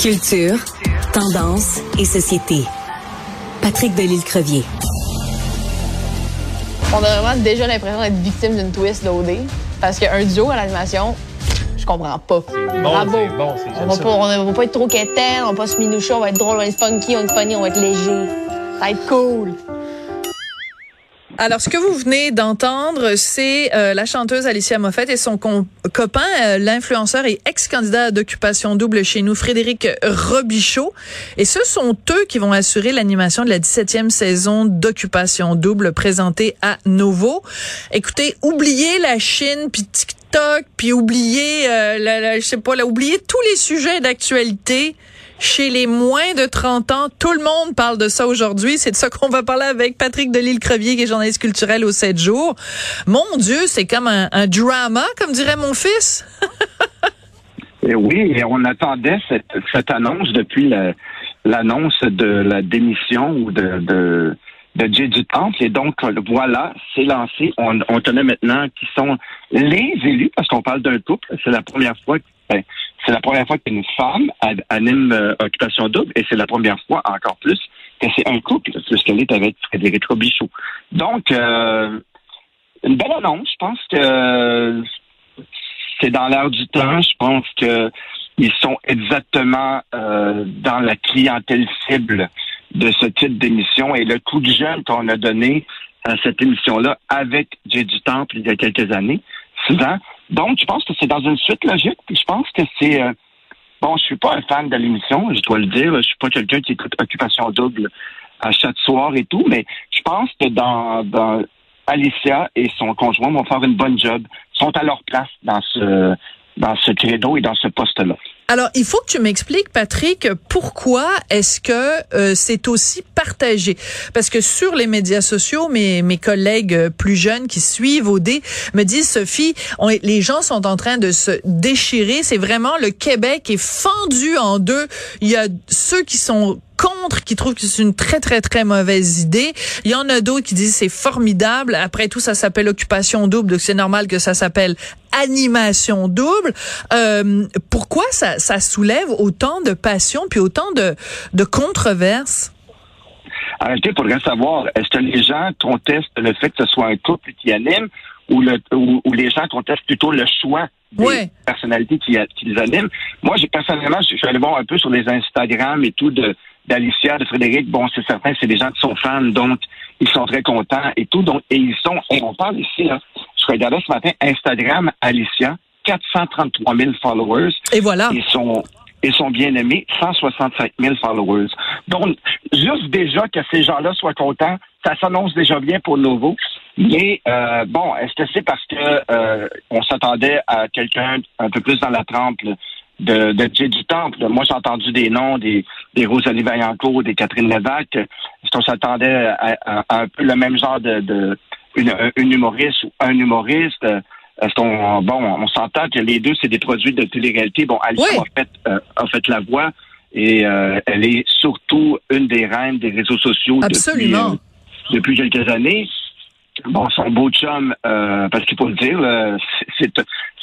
Culture, tendance et société. Patrick Delisle-Crevier. On a vraiment déjà l'impression d'être victime d'une twist d'OD. Parce qu'un duo à l'animation, je comprends pas. Bravo. c'est bon, c'est- on, va pas, on va pas être trop quétaine, on va pas se minoucher, on va être drôle, on va être funky, on va être funny, on va être léger. Ça va être cool. Alors, ce que vous venez d'entendre, c'est euh, la chanteuse Alicia Moffett et son copain, euh, l'influenceur et ex-candidat d'occupation double chez nous, Frédéric Robichaud. Et ce sont eux qui vont assurer l'animation de la 17e saison d'occupation double présentée à Novo. Écoutez, oubliez la Chine, puis TikTok, puis oubliez, euh, je sais pas, là, oubliez tous les sujets d'actualité. Chez les moins de 30 ans, tout le monde parle de ça aujourd'hui. C'est de ça qu'on va parler avec Patrick Delisle-Crevier, qui est journaliste culturel au 7 jours. Mon Dieu, c'est comme un, drama, comme dirait mon fils. Et oui, et on attendait cette, cette annonce depuis la- l'annonce de la démission ou de, de, de Jay du Temple. Et donc, voilà, c'est lancé. On, on tenait maintenant qui sont les élus, parce qu'on parle d'un couple. C'est la première fois ben, c'est la première fois qu'une femme anime euh, Occupation Double et c'est la première fois encore plus que c'est un couple, puisqu'elle est avec Frédéric Robichaud. Donc, euh, une belle annonce. Je pense que c'est dans l'air du temps. Je pense que ils sont exactement euh, dans la clientèle cible de ce type d'émission et le coup de jeune qu'on a donné à cette émission-là avec Jay du Temple il y a quelques années, six ans. Donc, je pense que c'est dans une suite logique. Puis je pense que c'est euh, bon. Je suis pas un fan de l'émission, je dois le dire. Je suis pas quelqu'un qui écoute Occupation Double à chaque soir et tout, mais je pense que dans Alicia et son conjoint vont faire une bonne job, sont à leur place dans ce dans ce credo et dans ce poste-là. Alors, il faut que tu m'expliques, Patrick, pourquoi est-ce que euh, c'est aussi partagé? Parce que sur les médias sociaux, mes, mes collègues euh, plus jeunes qui suivent OD me disent, Sophie, on les gens sont en train de se déchirer. C'est vraiment le Québec est fendu en deux. Il y a ceux qui sont contre, qui trouvent que c'est une très, très, très mauvaise idée. Il y en a d'autres qui disent c'est formidable. Après tout, ça s'appelle occupation double, donc c'est normal que ça s'appelle animation double. Euh, pourquoi ça, ça soulève autant de passion puis autant de, de controverses? Arrêtez, pour rien savoir, est-ce que les gens contestent le fait que ce soit un couple qui anime ou, le, ou, ou les gens contestent plutôt le choix des Ouais. personnalités qui, qui les animent? Moi, j'ai personnellement, je suis allé voir un peu sur les Instagram et tout de d'Alicia, de Frédéric. Bon, c'est certain, c'est des gens qui sont fans, donc ils sont très contents et tout. Donc, et ils sont, et on parle ici, là, je regardais ce matin, Instagram, Alicia, 433 000 followers. Et voilà. Ils sont, ils sont bien aimés, 165 000 followers. Donc, juste déjà que ces gens-là soient contents, ça s'annonce déjà bien pour Novo. Mais euh, bon, est-ce que c'est parce que euh, on s'attendait à quelqu'un un peu plus dans la trempe là, de, de Jay du Temple? Moi, j'ai entendu des noms, des, des Rosalie Vaillancourt, des Catherine Levac. Est-ce qu'on s'attendait à, à- à un peu le même genre de, de une, une humoriste ou un humoriste? Est-ce qu'on bon, on s'entend que les deux c'est des produits de télé-réalité. Bon, Oui. a fait euh, a fait la voix et euh, elle est surtout une des reines des réseaux sociaux Absolument. depuis, euh, depuis quelques années. Bon, son beau chum, euh, parce qu'il faut le dire, là, c'est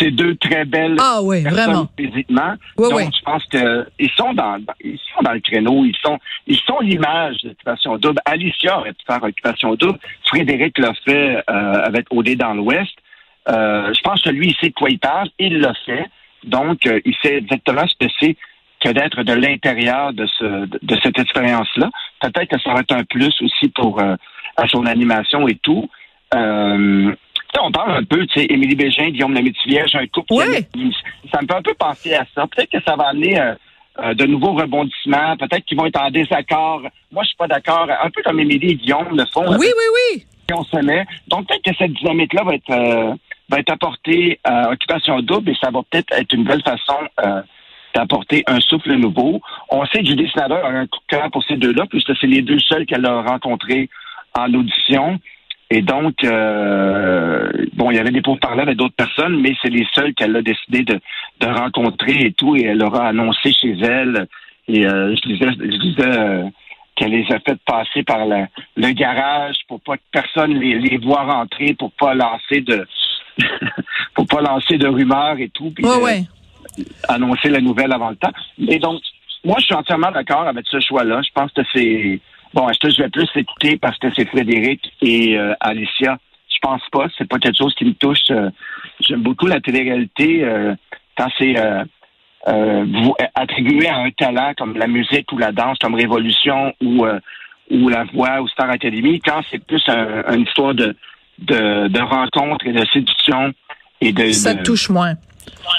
c'est- deux très belles Ah oui, personnes vraiment. physiquement. Oui, Donc, oui. je pense que ils sont dans, ils sont dans le créneau, ils sont ils sont l'image d'Occupation Double. Alicia aurait pu faire Occupation Double. Frédéric l'a fait euh, avec OD dans l'Ouest. Euh, je pense que lui, il sait de quoi il parle. Il l'a fait. Donc, euh, il sait exactement ce que c'est que d'être de l'intérieur de, ce, de, cette expérience-là. Peut-être que ça va être un plus aussi pour à son animation et tout. Euh, on parle un peu, tu sais, Émilie Bégin, Guillaume Lemaitre-Vierge, un couple. qui Ouais. anime- Ça me fait un peu penser à ça. Peut-être que ça va amener euh, euh, de nouveaux rebondissements. Peut-être qu'ils vont être en désaccord. Moi, je suis pas d'accord. Un peu comme Émilie et Guillaume le font. Oui, oui, oui. on se met. Donc peut-être que cette dynamique-là va être euh, va être apportée à Occupation Double et ça va peut-être être une belle façon euh, d'apporter un souffle nouveau. On sait que Judy Snyder a un coup de cœur pour ces deux-là, puisque c'est les deux seuls qu'elle a rencontrés en audition. Et donc, euh, bon, il y avait des pourparlers avec d'autres personnes, mais c'est les seuls qu'elle a décidé de, de rencontrer et tout, et elle aura annoncé chez elle. Et euh, je disais, je disais euh, qu'elle les a fait passer par le, le garage pour pas que personne les, les voit rentrer, pour pas lancer de pour pas lancer de rumeurs et tout, puis Ouais, ouais. annoncer la nouvelle avant le temps. Et donc, moi, je suis entièrement d'accord avec ce choix-là. Je pense que c'est bon. Est-ce que je vais plus écouter parce que c'est Frédéric et euh, Alicia? Je pense pas. C'est pas quelque chose qui me touche. Euh, J'aime beaucoup la télé-réalité euh, quand c'est euh, euh, vous- attribué à un talent comme la musique ou la danse, comme Révolution ou euh, ou la voix ou Star Academy. Quand c'est plus un- une histoire de de, de rencontre et de séduction et de Ça te touche moins.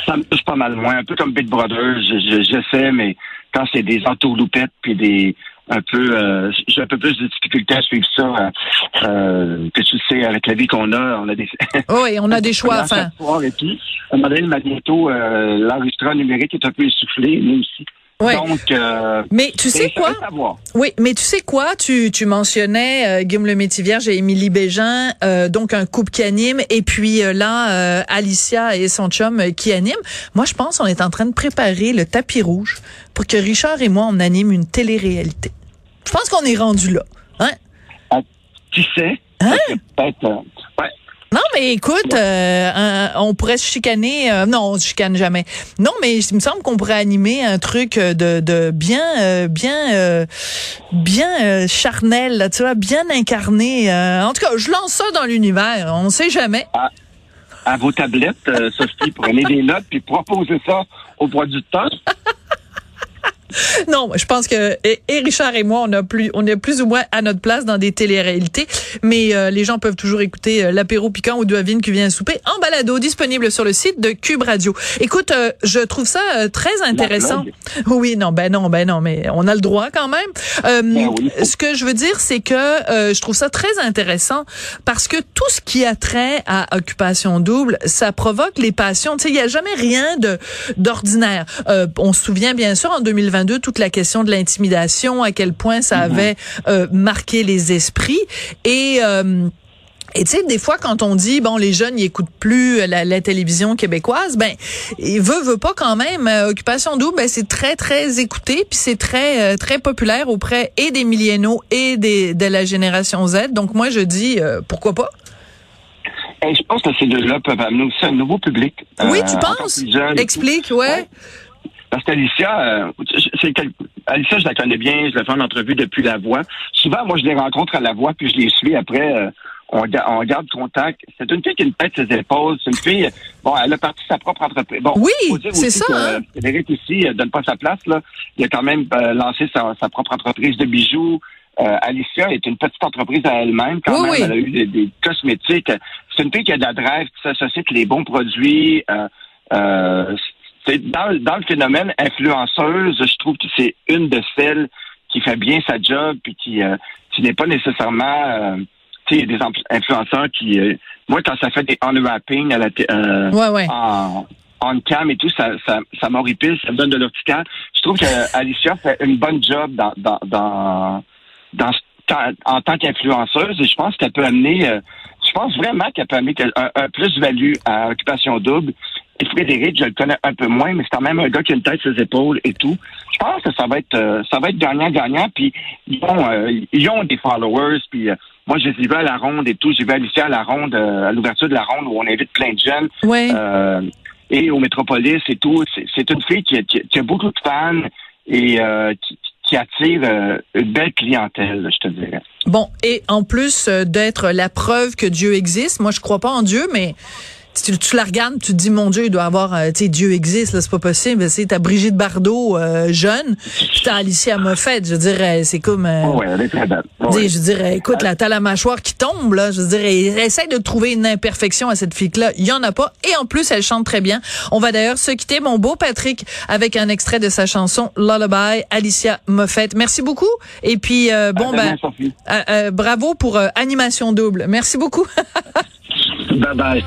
ça me touche pas mal moins, un peu comme Big Brother, je, je, je sais, mais quand c'est des entourloupettes puis des un peu euh, j'ai un peu plus de difficulté à suivre ça euh, euh, que tu sais avec la vie qu'on a on a des Oui, on a des choix à faire. et tout un modèle magnéto euh, l'enregistreur numérique est un peu essoufflé nous aussi Ouais. donc euh, Mais tu sais quoi? Oui, mais tu sais quoi? Tu, tu mentionnais euh, Guillaume le Métivierge et Émilie Bégin, euh, donc un couple qui anime, et puis là, Alicia et son chum qui animent. Moi, je pense qu'on est en train de préparer le tapis rouge pour que Richard et moi, on anime une télé-réalité. Je pense qu'on est rendu là. Hein? qui sait Hein? Peut-être euh, ouais Non, mais écoute, euh, on pourrait se chicaner. euh, non, on se chicane jamais. Non, mais il me semble qu'on pourrait animer un truc de, de bien, euh, bien, euh, bien euh, charnel, là, tu vois, bien incarné. euh. en tout cas, je lance ça dans l'univers. On sait jamais. à vos tablettes euh, Sophie prenez des notes puis proposez ça au temps Non, je pense que et, et Richard et moi, on a plus, on est plus ou moins à notre place dans des téléréalités, mais euh, les gens peuvent toujours écouter euh, l'apéro piquant ou Devine qui vient souper en balado disponible sur le site de Cube Radio. Écoute, euh, je trouve ça euh, très intéressant. Oui, non, ben non, ben non, mais on a le droit quand même. Euh, Ben oui. Ce que je veux dire, c'est que euh, je trouve ça très intéressant parce que tout ce qui a trait à occupation double, ça provoque les passions. Tu sais, il y a jamais rien de d'ordinaire. Euh, on se souvient bien sûr en 2022 toute la question de l'intimidation, à quel point ça avait euh, marqué les esprits et euh, et tu sais, des fois, quand on dit, bon, les jeunes, ils écoutent plus la, la télévision québécoise, ben, il veut, veut pas quand même. euh, Occupation double, ben, c'est très, très écouté, puis c'est très, euh, très populaire auprès et des millénaux et des, de la génération Z. Donc, moi, je dis, euh, pourquoi pas? Et je pense que ces deux-là peuvent amener aussi un nouveau public. oui, euh, tu penses? Explique, ouais. Ouais. Parce qu'Alicia, euh, c'est Alicia, je la connais bien, je la fais en entrevue depuis La Voix. Souvent, moi, je les rencontre à La Voix, puis je les suis après. euh, on, on garde contact. C'est une fille qui a une tête ses épaules. C'est une fille, bon, elle a parti sa propre entreprise. Bon, Oui, c'est ça, que, hein. Frédéric ici euh, donne pas sa place là. Il a quand même euh, lancé sa, sa propre entreprise de bijoux. Euh, Alicia est une petite entreprise à elle-même quand Oui, même. oui. Elle a eu des, des cosmétiques. C'est une fille qui a de la drive, qui s'associe avec les bons produits. Euh, euh, dans, dans le phénomène influenceuse, je trouve que c'est une de celles qui fait bien sa job puis qui, euh, qui n'est pas nécessairement euh, tu sais, des influenceurs qui euh, moi quand ça fait des unwrapping à la Ouais, ouais. en on cam et tout, ça, ça, ça m'horripile, ça me donne de l'urticaire. Je trouve que Alicia fait une bonne job dans, dans, dans, dans en tant qu'influenceuse et je pense qu'elle peut amener, je pense vraiment qu'elle peut amener un, un plus-value à Occupation Double. Et Frédéric, je le connais un peu moins, mais c'est quand même un gars qui a une tête sur les épaules et tout. Je pense que ça va être, euh, ça va être gagnant-gagnant. Puis ils ont, euh, ils ont des followers. Puis euh, moi, je vus à la ronde et tout. J'ai vu Alicia à la ronde, à l'ouverture de la ronde où on invite plein de jeunes. Euh, et au Métropolis et tout. C'est- une fille qui a, qui beaucoup de fans et qui, qui attire euh, une belle clientèle, je te dirais. Bon, et en plus euh, d'être la preuve que Dieu existe, moi je crois pas en Dieu, mais tu, tu la regardes, tu te dis mon Dieu, il doit avoir, euh, tu sais, Dieu existe, là, c'est pas possible. C'est ta Brigitte Bardot euh, jeune, puis t'as Alicia Moffett, je dirais, c'est comme. euh, Oh, ouais, elle est très belle. Oh, ouais. Je dirais, écoute, la t'as la mâchoire qui tombe, là. Je dirais, essaye de trouver une imperfection à cette fille-là. Il y en a pas. Et en plus, elle chante très bien. On va d'ailleurs se quitter, mon beau Patrick, avec un extrait de sa chanson Lullaby, Alicia Moffett. Merci beaucoup. Et puis, euh, bon, ben, euh, euh, bravo pour euh, animation double. Merci beaucoup. Bye bye.